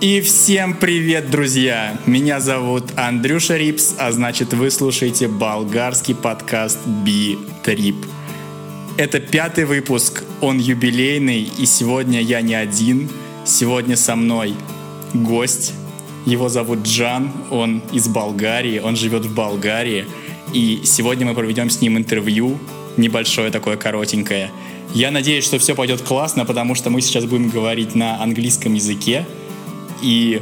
И всем привет, друзья! Меня зовут Андрюша Рипс, а значит вы слушаете болгарский подкаст Би-Трип. Это пятый выпуск, он юбилейный, и сегодня я не один. Сегодня со мной гость, его зовут Джан, он из Болгарии, он живет в Болгарии. И сегодня мы проведем с ним интервью, небольшое такое коротенькое. Я надеюсь, что все пойдет классно, потому что мы сейчас будем говорить на английском языке. И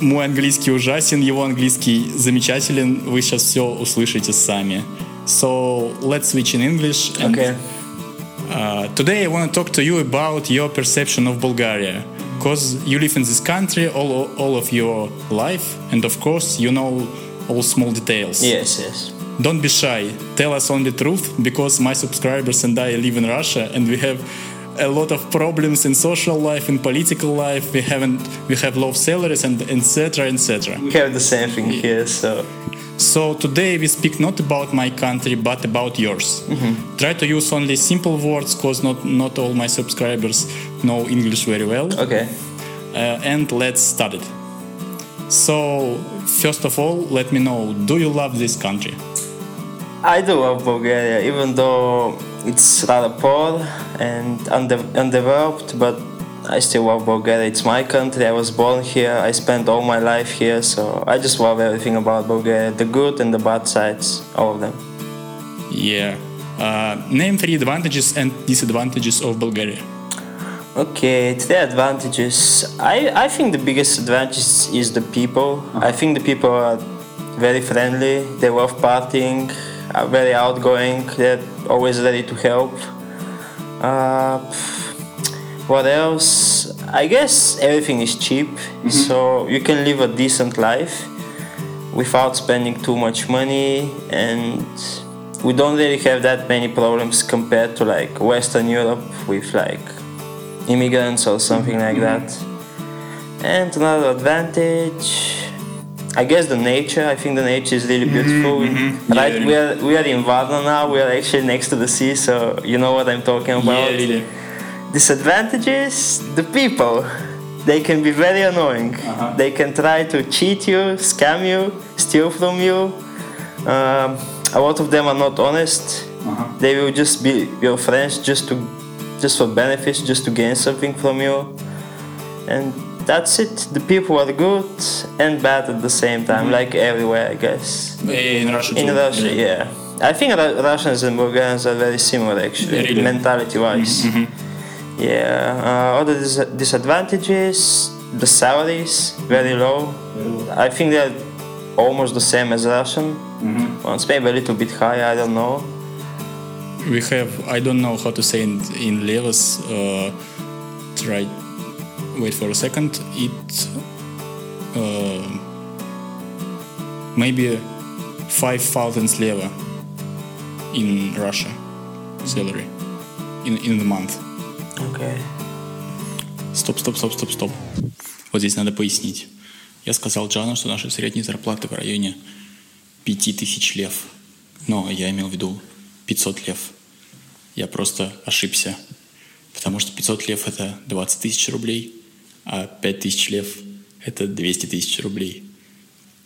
мой английский ужасен, его английский замечателен. Вы сейчас все услышите сами. So let's switch in English. And, Okay. uh, today I want to talk to you about your perception of Bulgaria. Because you live in this country all, all of your life, and of course you know all small details. Yes, yes. Don't be shy. Tell us only truth because my subscribers and I live in Russia and we have a lot of problems in social life, in political life. We haven't we have low salaries and etc. etc. We have the same thing here, so So today we speak not about my country but about yours. Try to use only simple words because not not all my subscribers know English very well. okay. Uh, and let's start it. So first of all, let me know: Do you love this country? I do love Bulgaria, even though it's rather poor and unde- undeveloped, but I still love Bulgaria. It's my country. I was born here. I spent all my life here, so I just love everything about Bulgaria the good and the bad sides, all of them. Yeah. Uh, name three advantages and disadvantages of Bulgaria. Okay, three advantages. I, I think the biggest advantage is the people. I think the people are very friendly, they love partying, very outgoing, they're always ready to help. Uh, what else? I guess everything is cheap, so you can live a decent life without spending too much money and we don't really have that many problems compared to like Western Europe with like immigrants or something like that. And another advantage, I guess the nature. I think the nature is really beautiful. Yeah, Right, really. we are we are in Varna now. We are actually next to the sea, so you know what I'm talking about. Disadvantages: the people. They can be very annoying. Uh-huh. They can try to cheat you, scam you, steal from you. Um, a lot of them are not honest. Uh-huh. They will just be your friends just to, just for benefits, just to gain something from you. And that's it. The people are good and bad at the same time, like everywhere, I guess. In Russia In too. Russia, yeah. I think Ru- Russians and Bulgarians are very similar, actually, Really? mentality-wise. Yeah. Uh, other dis- disadvantages: the salaries very low. I think they're almost the same as Russian. Ones maybe a little bit higher. I don't know. We have I don't know how to say in, in levels. Uh, try. Wait for a second. It uh, maybe five thousand leva in Russia salary in in the month. Okay. Стоп, стоп, стоп, стоп, стоп. Вот здесь надо пояснить. Я сказал Джану, что наши средние зарплаты в районе 5000 лев. Но я имел в виду 500 лев. Я просто ошибся. Потому что 500 лев это 20 тысяч рублей, а 5000 лев это 200 тысяч рублей.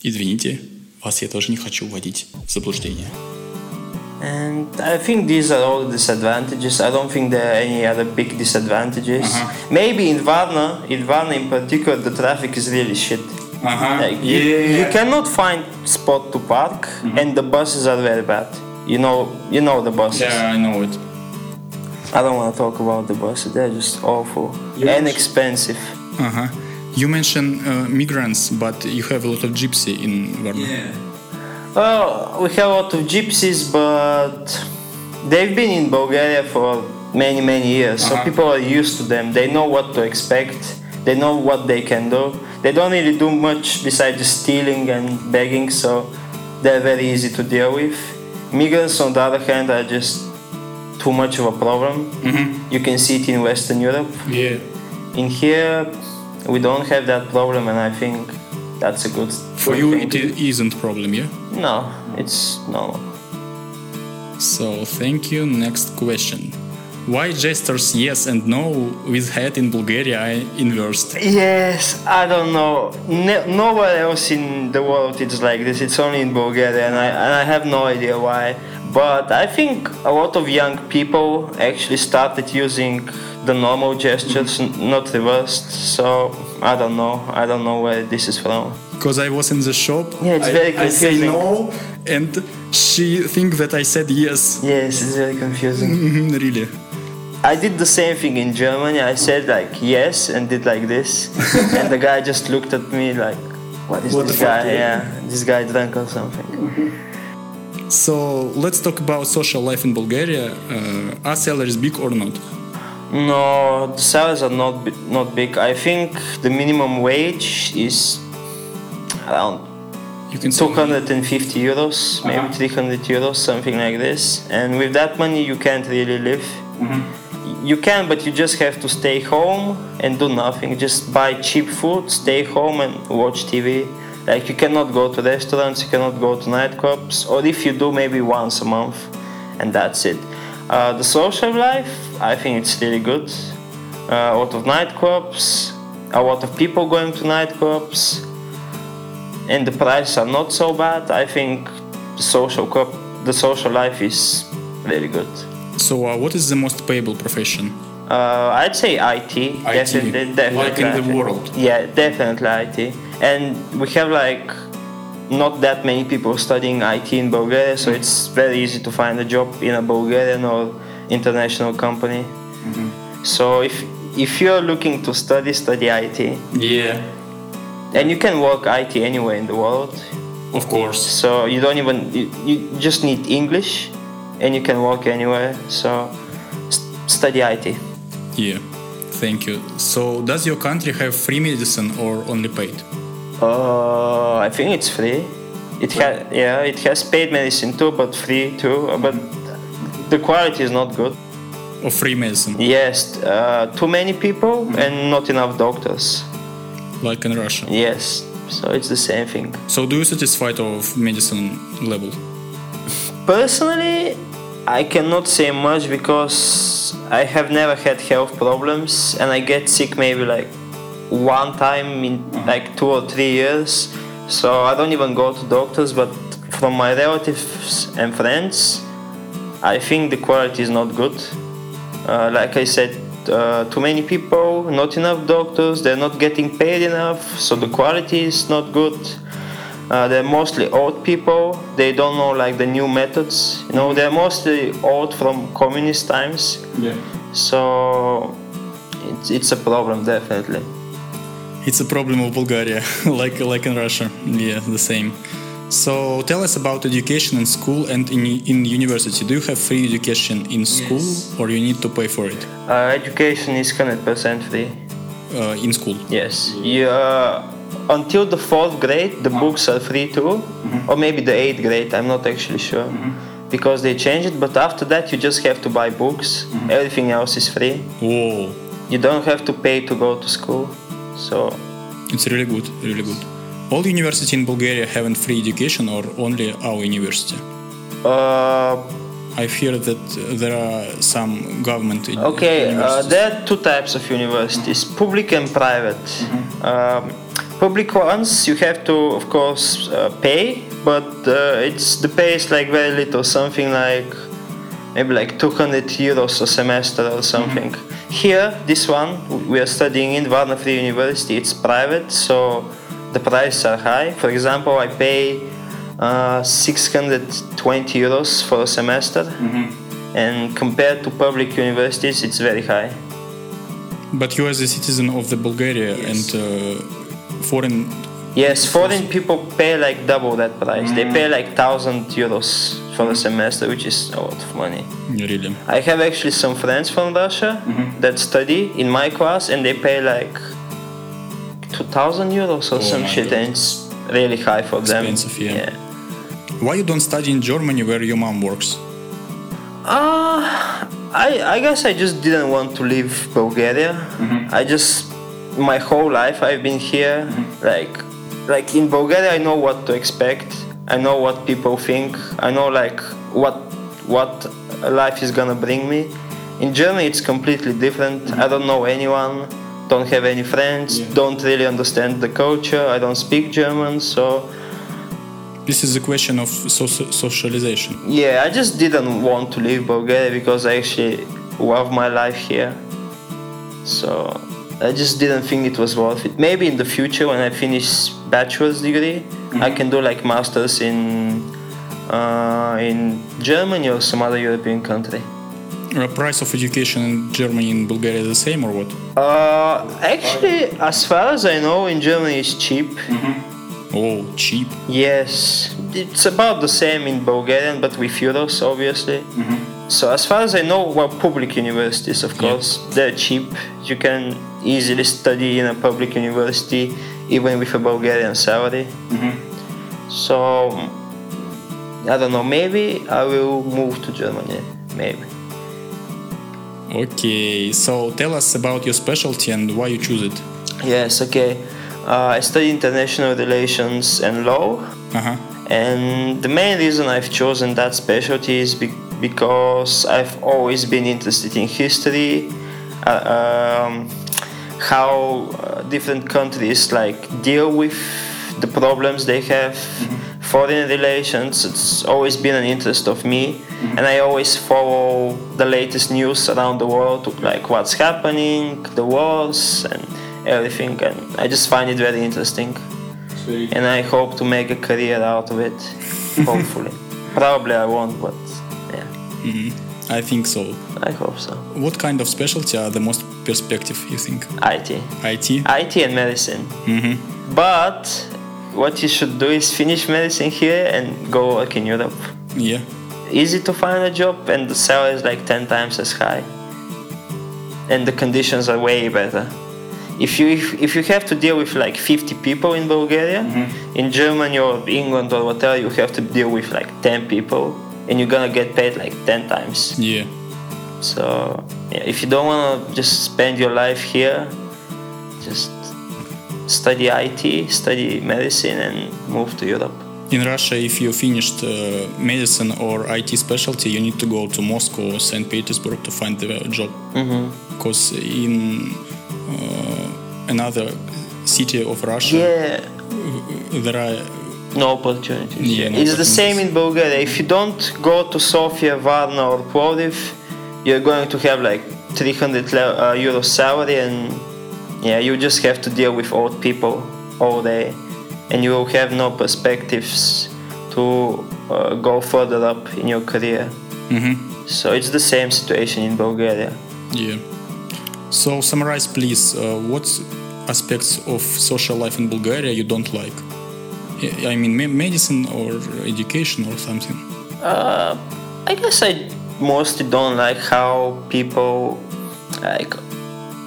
Извините, вас я тоже не хочу вводить в заблуждение. And I think these are all disadvantages. I don't think there are any other big disadvantages. Maybe in Varna, in Varna in particular, the traffic is really shit. Like, you, you cannot find spot to park, and the buses are very bad. You know, you know the buses. Yeah, I know it. I don't want to talk about the buses. They're just awful Yeah. and expensive. Uh-huh. You mentioned uh, migrants, but you have a lot of gypsy in Varna. Yeah. Well, we have a lot of gypsies, but they've been in Bulgaria for many, many years. So Uh-huh. people are used to them. They know what to expect. They know what they can do. They don't really do much besides stealing and begging, so they're very easy to deal with. Migrants, on the other hand, are just too much of a problem. You can see it in Western Europe. Yeah. In here, we don't have that problem, and I think that's a good. For you, thing it isn't problem, yeah? No, it's normal. So thank you. Next question. Why gestures yes and no with head in Bulgaria inversed? Yes, I don't know. Nowhere else in the world it's like this. It's only in Bulgaria, and I, and I have no idea why. But I think a lot of young people actually started using the normal gestures, not reversed. So I don't know. I don't know where this is from. Because I was in the shop. Yeah, it's I, very I say confusing. no, and she think that I said yes. Yes, it's very confusing. Mhm, really. I did the same thing in Germany. I said like yes and did like this, and the guy just looked at me like, "What is What this the fuck, guy? yeah? Yeah, this guy drunk or something." So let's talk about social life in Bulgaria. Uh, are salaries big or not? No, the salaries are not not big. I think the minimum wage is around You can say 250 euros, maybe Uh-huh. 300 euros, something like this. And with that money, you can't really live. Mm-hmm. You can, but you just have to stay home and do nothing. Just buy cheap food, stay home and watch TV. Like you cannot go to restaurants, you cannot go to nightclubs, or if you do, maybe once a month, and that's it. Uh, the social life, I think it's really good. Uh, a lot of nightclubs, a lot of people going to nightclubs, and the prices are not so bad. I think the social club, the social life is really good. So, uh, what is the most payable profession? Uh, I'd say IT, definitely, definitely. like in the world. Yeah, definitely IT. And we have like not that many people studying IT in Bulgaria, so it's very easy to find a job in a Bulgarian or international company. Mm-hmm. So if if you're looking to study, study IT, Yeah, and you can work IT anywhere in the world. of course. So you don't even you, you just need English, and you can work anywhere. So st- study IT. Yeah, thank you. So, does your country have free medicine or only paid? Uh, I think it's free. It has yeah, it has paid medicine too, but free too. But the quality is not good. Or free medicine, Yes, uh, too many people and not enough doctors. like in Russia? Yes, so it's the same thing. So, do you satisfied of medicine level? Personally, I cannot say much because I have never had health problems and I get sick maybe like one time in like two or three years. So I don't even go to doctors, but from my relatives and friends, I think the quality is not good. Uh, like I said, uh, too many people, not enough doctors, they're not getting paid enough, so the quality is not good. Uh, they're mostly old people. They don't know like the new methods. You know, they're mostly old from communist times. Yeah. So it's, it's a problem definitely. It's a problem of Bulgaria, like like in Russia. Yeah, the same. So tell us about education in school and in, in university. Do you have free education in school or you need to pay for it Uh, education is 100% free. uh, in school? Yes. You, uh, until the fourth grade, the books are free too, or maybe the eighth grade. I'm not actually sure because they changed it. But after that, you just have to buy books. Everything else is free. Whoa, You don't have to pay to go to school. So it's really good, really good. All university in Bulgaria having free education or only our university? uh, I hear that there are some government Okay, uh, there are two types of universities, public and private. Um, public ones you have to, of course, uh, pay, but uh, it's the pay is like very little, something like maybe like 200 euros a semester or something. Here, this one we are studying in Varna Free University. It's private, so the prices are high. For example, I pay uh, 620 euros for a semester. And compared to public universities it's very high. But you as a citizen of the Bulgaria and uh, foreign yes foreign people pay like double that price. They pay like 1000 euros for the semester which is a lot of money really i have actually some friends from russia mm-hmm. that study in my class and they pay like 2000 euros or Oh some shit God. and it's really high for them Expensive, yeah. Why you don't study in Germany where your mom works? Uh, I, I guess I just didn't want to leave Bulgaria. Mm-hmm. I just my whole life I've been here. Mm-hmm. Like like in Bulgaria I know what to expect. I know what people think. I know like what what life is gonna bring me. In Germany, it's completely different. Mm-hmm. I don't know anyone, don't have any friends, Yeah. don't really understand the culture. I don't speak German, so This is a question of so- socialization. yeah, I just didn't want to leave Bulgaria because I actually love my life here. So I just didn't think it was worth it. Maybe in the future when I finish bachelor's degree, I can do like masters in uh, in Germany or some other European country. The price of education in Germany and Bulgaria the same or what? Uh, actually, as far as I know, in Germany it's cheap. Oh, cheap. Yes, it's about the same in Bulgarian, but with euros, obviously. So as far as I know, well, public universities, of course, they're cheap. You can easily study in a public university, even with a Bulgarian salary. So I don't know. Maybe I will move to Germany. Maybe. Okay, so tell us about your specialty and why you choose it. Yes. Okay. Uh, I study international relations and law. Uh-huh. And the main reason I've chosen that specialty is be- because I've always been interested in history, uh, um, how uh, different countries like deal with the problems they have, mm-hmm. foreign relations. It's always been an interest of me, mm-hmm. and I always follow the latest news around the world, like what's happening, the wars, and everything. And I just find it very interesting and I hope to make a career out of it. Hopefully, probably I won't, but yeah, mm-hmm. I think so. I hope so. What kind of specialty are the most perspective, you think? IT, IT? IT and medicine. Mm-hmm. But what you should do is finish medicine here and go work in Europe. Yeah. Easy to find a job, and the salary is like ten times as high, and the conditions are way better. If you if, if you have to deal with like 50 people in Bulgaria, in Germany or England or whatever, you have to deal with like 10 people, and you're gonna get paid like 10 times. Yeah. So yeah, if you don't wanna just spend your life here, just study IT, study medicine, and move to Europe. In Russia, if you finished uh, medicine or IT specialty, you need to go to Moscow or St. Petersburg to find the job. Because in uh, another city of Russia, Yeah, there are no opportunities. Yeah, no it's the same in Bulgaria. If you don't go to Sofia, Varna, or Plovdiv, you're going to have like 300 le- uh, euro salary, and yeah, you just have to deal with old people all day, and you will have no perspectives to uh, go further up in your career. Mhm. So it's the same situation in Bulgaria. Yeah. So summarize, please. Uh, what aspects of social life in Bulgaria you don't like? I I mean, medicine or education or something. Uh, I guess I mostly don't like how people like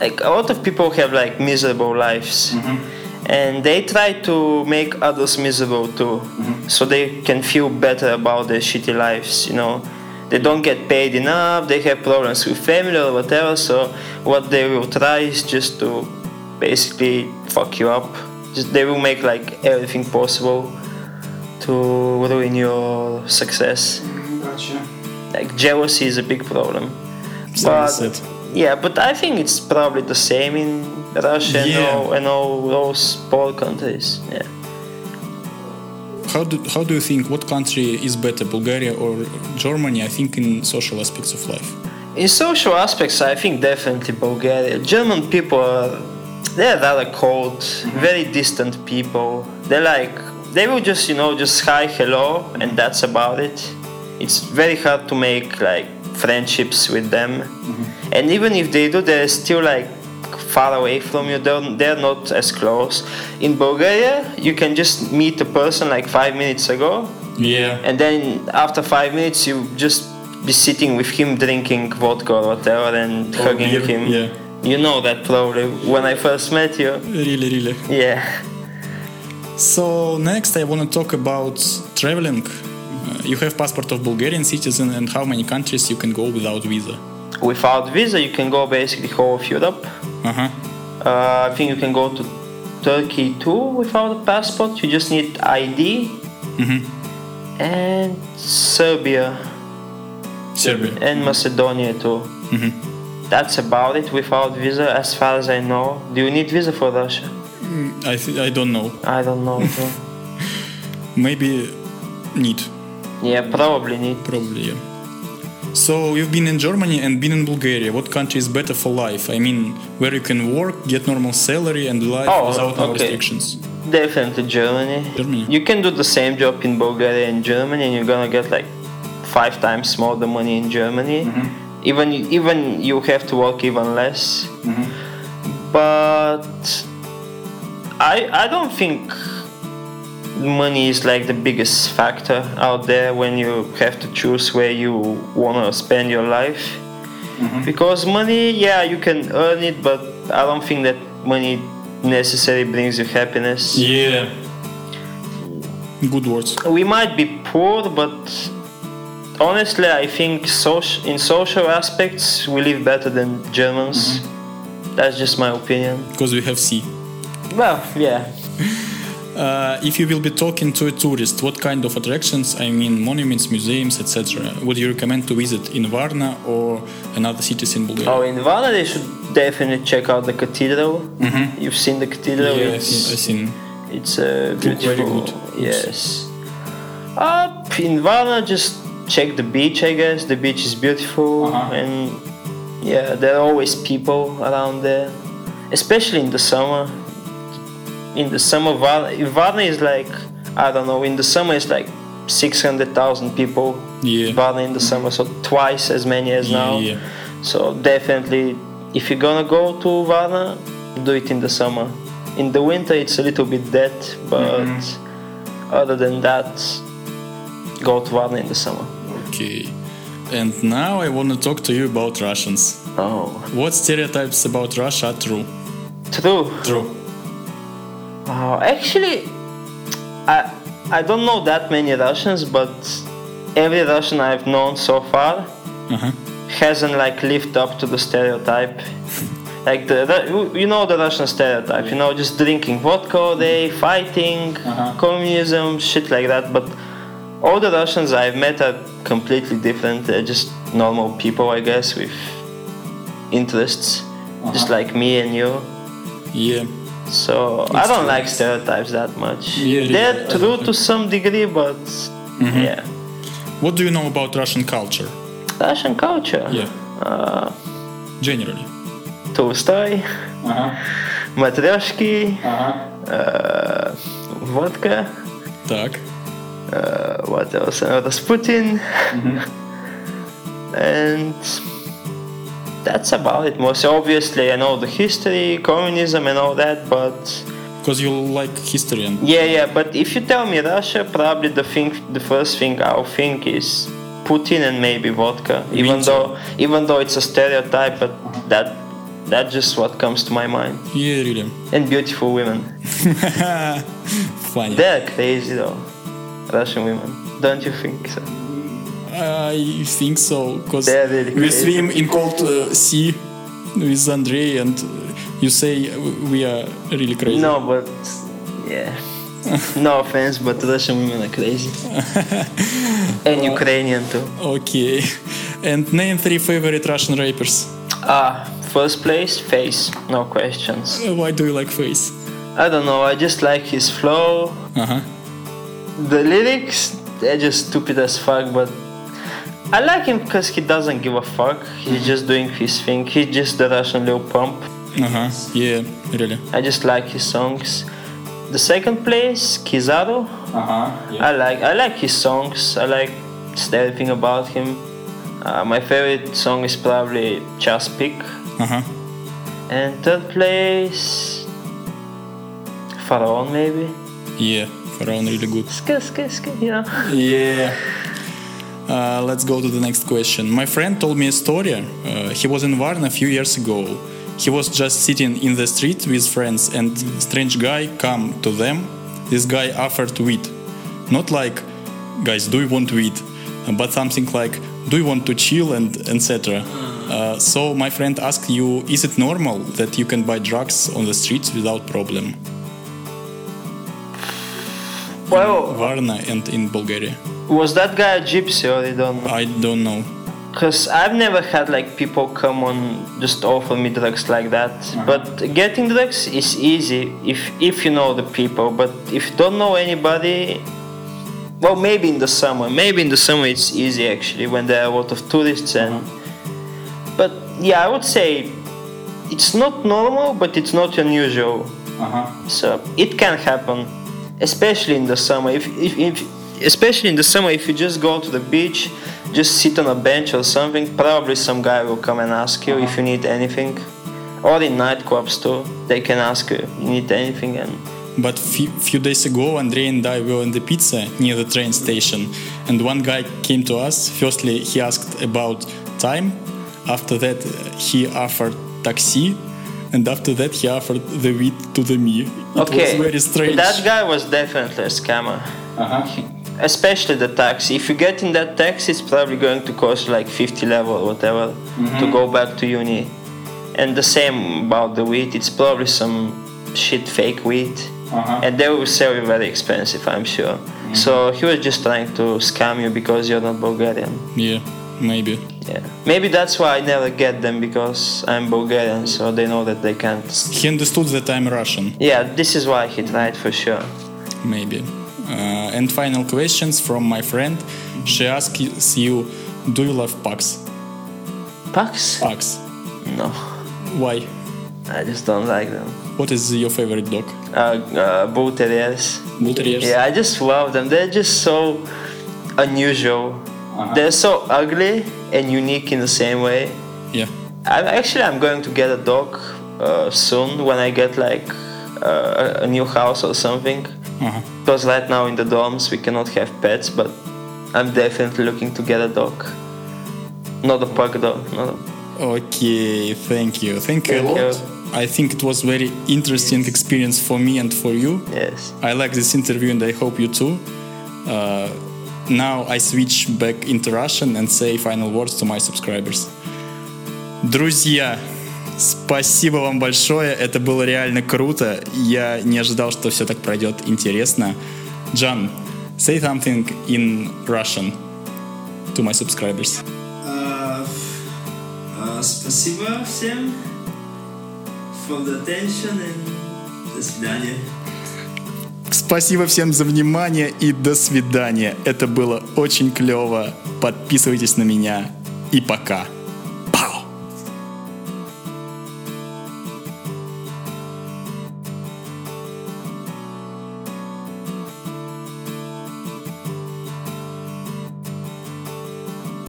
like a lot of people have like miserable lives. And they try to make others miserable too. So they can feel better about their shitty lives you know? They don't get paid enough they have problems with family or whatever so what they will try is just to basically fuck you up just they will make like everything possible to ruin your success Gotcha. like jealousy is a big problem Sounds but, yeah but i think it's probably the same in russia and, all, and all those poor countries yeah How do, how do you think what country is better, Bulgaria or Germany? I think in social aspects of life. in social aspects i think definitely bulgaria german people are they're rather cold very distant people. They're like they will just you know just hi hello and that's about it. It's very hard to make like friendships with them. Mm-hmm. And even if they do they're still like far away from you. They're, they're not as close. In bulgaria you can just meet a person like five minutes ago. Yeah. and then after five minutes you just be sitting with him drinking vodka or whatever and hugging him. yeah. You know that probably when i first met you Really, really. yeah So next, I want to talk about traveling. Uh, you have passport of Bulgarian citizen, and how many countries you can go without visa? without visa you can go basically whole of europe Uh huh. uh, i think you can go to turkey too without a passport you just need id and serbia Serbia. and macedonia too That's about it without visa, as far as I know. Do you need visa for Russia? Hmm, I th- I don't know. I don't know. too. Maybe need. yeah, probably need. Probably. Yeah. So you've been in Germany and been in Bulgaria. What country is better for life? I mean, where you can work, get normal salary, and live Oh, without no okay. restrictions. Definitely Germany. Germany. You can do the same job in Bulgaria and Germany, and you're gonna get like five times more the money in Germany. Mm-hmm. Even even you have to work even less. Mm-hmm. But I I don't think money is like the biggest factor out there when you have to choose where you wanna spend your life. Mm-hmm. Because money, yeah, you can earn it, but I don't think that money necessarily brings you happiness. Yeah. Good words. We might be poor, but honestly, I think soci- in social aspects we live better than Germans. That's just my opinion. Because we have sea. Well, yeah. Uh, if you will be talking to a tourist, what kind of attractions, I mean monuments, museums, etc., would you recommend to visit in Varna or another cities in Bulgaria? Oh, in Varna, they should definitely check out the cathedral. You've seen the cathedral? yeah, I've it's, seen, I've seen. it's uh, very beautiful. good. Yes. Up in Varna, just check the beach. I guess the beach is beautiful, Uh-huh. and yeah, there are always people around there, especially in the summer. In the summer, Varna, Varna is like I don't know. In the summer, it's like six hundred thousand people. Yeah. Varna in the summer, so twice as many as Yeah, now. yeah. So definitely, if you're gonna go to Varna, do it in the summer. In the winter, it's a little bit dead, but other than that, go to Varna in the summer. Okay. And now I want to talk to you about Russians. Oh, What stereotypes about Russia are true? true. True. Oh, actually, I I don't know that many Russians, but every Russian I've known so far Uh-huh. hasn't like lived up to the stereotype. Like the, you know the Russian stereotype, you know, just drinking vodka all day, fighting, Uh-huh. communism, shit like that. But all the Russians I've met are completely different. They're just normal people, I guess, with interests, just Uh-huh. like me and you. Yeah. So I It's don't true. like stereotypes that much. Yeah, They're yeah. true to some degree, but Mm-hmm. yeah. What do you know about Russian culture? Russian culture. Yeah. Uh, Generally. Tolstoy, Uh-huh. Matryoshki, Uh-huh. uh, vodka. Так. Uh, what else? Uh, Rasputin. Mm-hmm. and that's about it. Most obviously, I know the history, communism, and all that, but Because you like history and yeah, yeah. But if you tell me Russia, probably the thing, the first thing I'll think is Putin and maybe vodka. Even though, even though it's a stereotype, but that that's just what comes to my mind. yeah, really. And beautiful women. Funny. They're crazy though, Russian women. Don't you think so? I think so, because we swim in cold uh, sea with Andrei, and uh, you say we are really crazy. No, but yeah. no offense, but Russian women are crazy. and Ukrainian too. Okay. And name three favorite Russian rappers. Ah, first place, Face, no questions. Uh, Why do you like Face? I don't know, I just like his flow. Uh huh. The lyrics, they're just stupid as fuck, but I like him because he doesn't give a fuck. He's just doing his thing. He's just the Russian Lil Pump. Uh huh. Yeah, really. I just like his songs. The second place, Kizaru. Uh huh. I like I like his songs. I like everything about him. Uh, my favorite song is probably Just Pick. Uh huh. And third place, Pharaoh maybe. Yeah, Pharaoh really good. You. Yeah. Uh, let's go to the next question. My friend told me a story. Uh, he was in Varna a few years ago. He was just sitting in the street with friends, and strange guy come to them. This guy offered weed, not like, guys, do you want weed, but something like, do you want to chill and etc. Uh, so my friend asked you, is it normal that you can buy drugs on the streets without problem? Well, Varna and in Bulgaria. was that guy a gypsy or you don't know? I don't know. Because I've never had like people come on just offer me drugs like that. Uh-huh. But getting drugs is easy if if you know the people. But if you don't know anybody, well, maybe in the summer. Maybe in the summer it's easy actually when there are a lot of tourists and. Uh-huh. But yeah, I would say it's not normal, but it's not unusual. Uh-huh. So it can happen, especially in the summer. If, if, if especially in the summer, if you just go to the beach, just sit on a bench or something, probably some guy will come and ask you if you need anything. Or in nightclubs too, they can ask you, you need anything and But few, few days ago, Andrei and I were in the pizza near the train station, and one guy came to us. Firstly, he asked about time. After that, he offered taxi, and after that, he offered the weed to the me. It okay. was very strange. That guy was definitely a scammer. Uh-huh. Especially the taxi. If you get in that taxi, it's probably going to cost like 50 leva or whatever to mm-hmm. go back to uni. And the same about the weed. It's probably some shit fake weed. Uh-huh. And they will sell you very expensive, I'm sure. Mm-hmm. So he was just trying to scam you because you're not Bulgarian. Yeah, maybe. Yeah. Maybe that's why I never get them because I'm Bulgarian, so they know that they can't. He understood that I'm Russian, Yeah, this is why he tried for sure. maybe. Uh, and final questions from my friend. She asks you, do you love pugs? Pucks? Pugs. No, Why? I just don't like them. What is your favorite dog? Uh, uh, bull terriers. Bull terriers? Yeah, I just love them. They're just so unusual. They're so ugly and unique in the same way. Yeah. I, actually, I'm going to get a dog uh, soon when I get like uh, a new house or something. Uh-huh. Because right now in the dorms we cannot have pets, but I'm definitely looking to get a dog. Not a pug dog. Not a, Okay, thank you. Thank you a Thank lot. you. I think it was very interesting experience for me and for you. yes. I like this interview and I hope you too. Uh, now I switch back into Russian and say final words to my subscribers. Друзья, спасибо вам большое. Это было реально круто. Я не ожидал, что все так пройдет интересно. John, say something in Russian to my subscribers. Uh, uh, спасибо всем for the attention and до свидания. Спасибо всем за внимание и до свидания. Это было очень клево. Подписывайтесь на меня и пока.